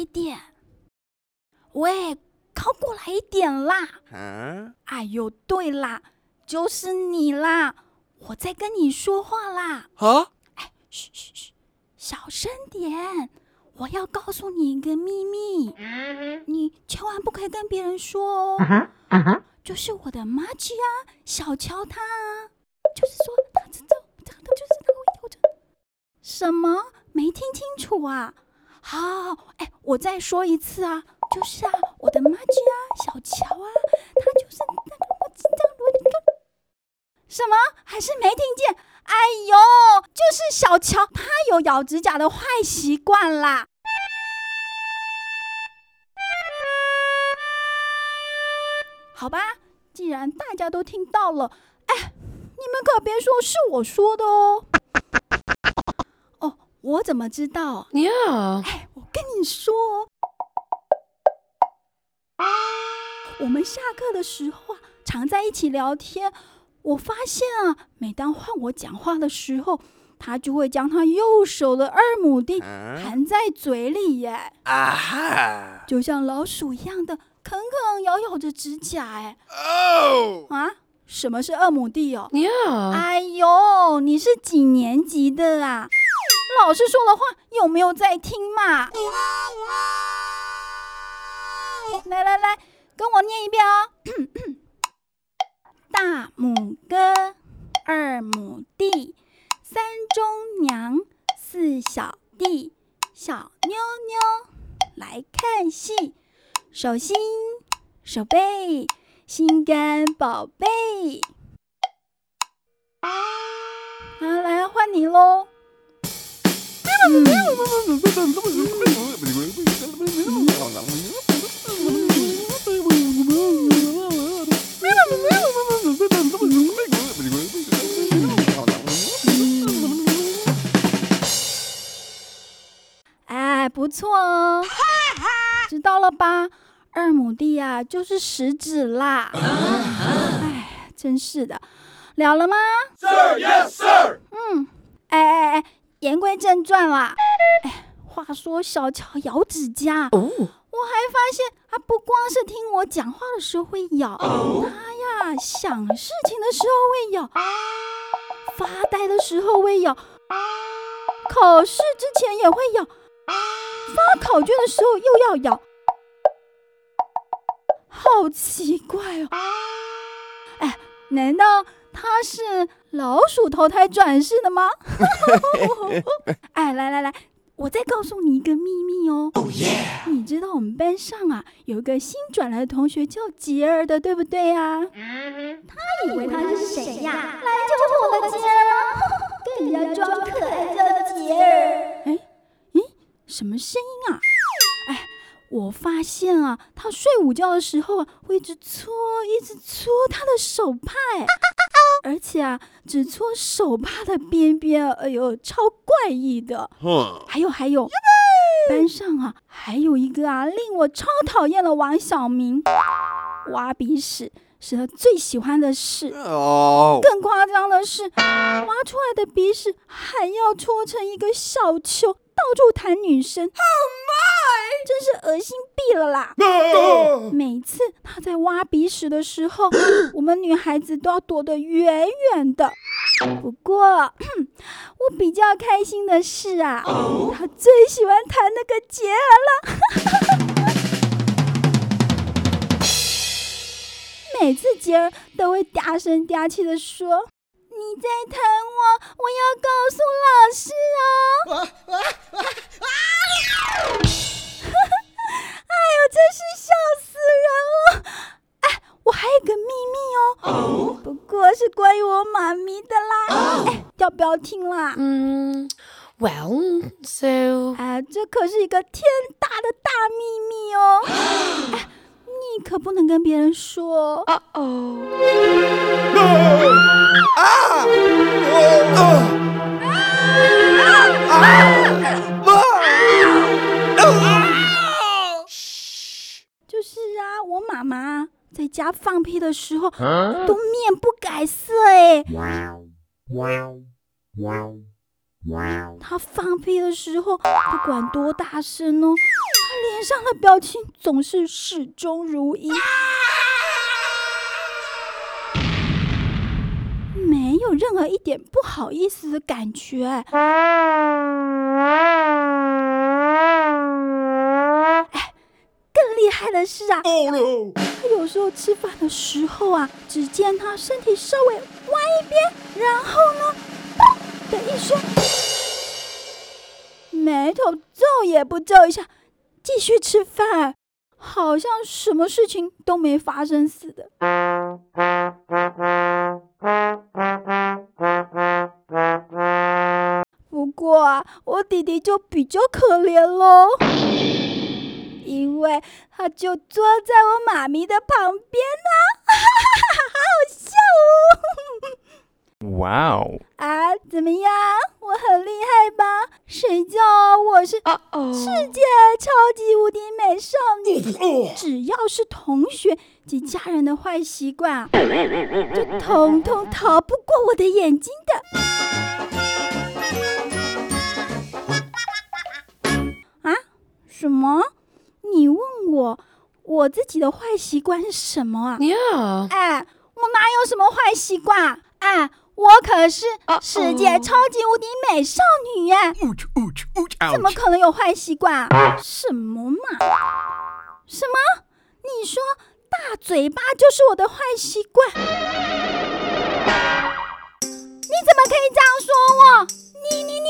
一点。喂，靠过来一点啦！啊？哎呦，对啦，就是你啦，我在跟你说话啦。啊？哎，嘘嘘嘘，小声点，我要告诉你一个秘密，你千万不可以跟别人说哦。就是我的妈吉啊，小乔他啊，就是说他这这这个就是他会有着什么？没听清楚啊？好，哎，我再说一次啊，就是啊，我的妈吉啊，小乔啊，他就是那个我知道我的什么？还是没听见？哎呦，就是小乔，他有咬指甲的坏习惯啦。好吧，既然大家都听到了，哎，你们可别说是我说的哦。哦，我怎么知道？Yeah. 哎，我跟你说，我们下课的时候啊，常在一起聊天。我发现啊，每当换我讲话的时候，他就会将他右手的二亩地啊？含在嘴里耶，啊哈！就像老鼠一样的啃啃咬咬着指甲。哎，哦，啊，什么是二亩地哦？Yeah. 哎呦，你是几年级的啊？老师说的话有没有在听嘛？来来来，跟我念一遍哦。大拇哥，二亩地，三中娘，四小弟，小妞妞来看戏，手心手背，心肝宝贝。啊，来换你喽。哎，不错哦，知道了吧？二亩地呀、就是食指啦。哎，真是的，了了吗？Sir, yes, sir。嗯，哎哎哎，言归正传啦。哎，话说小乔咬指甲，Oh. 我还发现他不光是听我讲话的时候会咬，他呀想事情的时候会咬，发呆的时候会咬，考试之前也会咬，发考卷的时候又要咬，好奇怪哦！哎，难道他是老鼠投胎转世的吗？哎，来来来，我再告诉你一个秘密哦。你知道我们班上啊有一个新转来的同学叫杰儿的，对不对呀、他以为他是谁呀？来就是我的杰儿吗？跟人家装可爱叫杰儿。哎，咦，什么声音啊？哎，我发现啊，他睡午觉的时候啊，会一直搓，一直搓他的手帕，哎，而且啊，只搓手帕的边边，哎呦，超怪异的。哼，还有还有，班上啊，还有一个啊，令我超讨厌的王小明，挖鼻屎是他最喜欢的事。哦，更夸张的是，挖出来的鼻屎还要搓成一个小球，到处弹女生。真是恶心毙了啦！每次他在挖鼻屎的时候，我们女孩子都要躲得远远的。不过，我比较开心的是啊，他最喜欢弹那个杰儿了。每次杰儿都会嗲声嗲气的说：“你在弹我，我要告诉老师哦。”哎 呦，真是笑死人了！哎，我还有个秘密哦，不过是关于我妈咪的啦。哎，要不要听啦？Mm, well, so 哎，这可是一个天大的大秘密哦！哎，你可不能跟别人说。uh oh. 啊！就家放屁的时候都面不改色哎。他放屁的时候，不管多大声哦，他脸上的表情总是始终如一，没有任何一点不好意思的感觉。的是啊，Oh no! 他有时候吃饭的时候啊，只见他身体稍微弯一边，然后呢，砰的一声，眉头皱也不皱一下，继续吃饭，好像什么事情都没发生似的。不过啊，我弟弟就比较可怜喽，因为他就坐在我妈咪的旁边呢、好好笑哦！Wow. 啊，怎么样？我很厉害吧？谁叫我是 Uh oh. 世界超级无敌美少女？只要是同学及家人的坏习惯啊，就统统逃不过我的眼睛的。啊？什么？你问我我自己的坏习惯是什么啊？Yeah. 哎，我哪有什么坏习惯？哎，我可是世界超级无敌美少女耶！Ouch, ouch, ouch, 怎么可能有坏习惯啊？什么嘛？什么？你说大嘴巴就是我的坏习惯？你怎么可以这样说我？你你你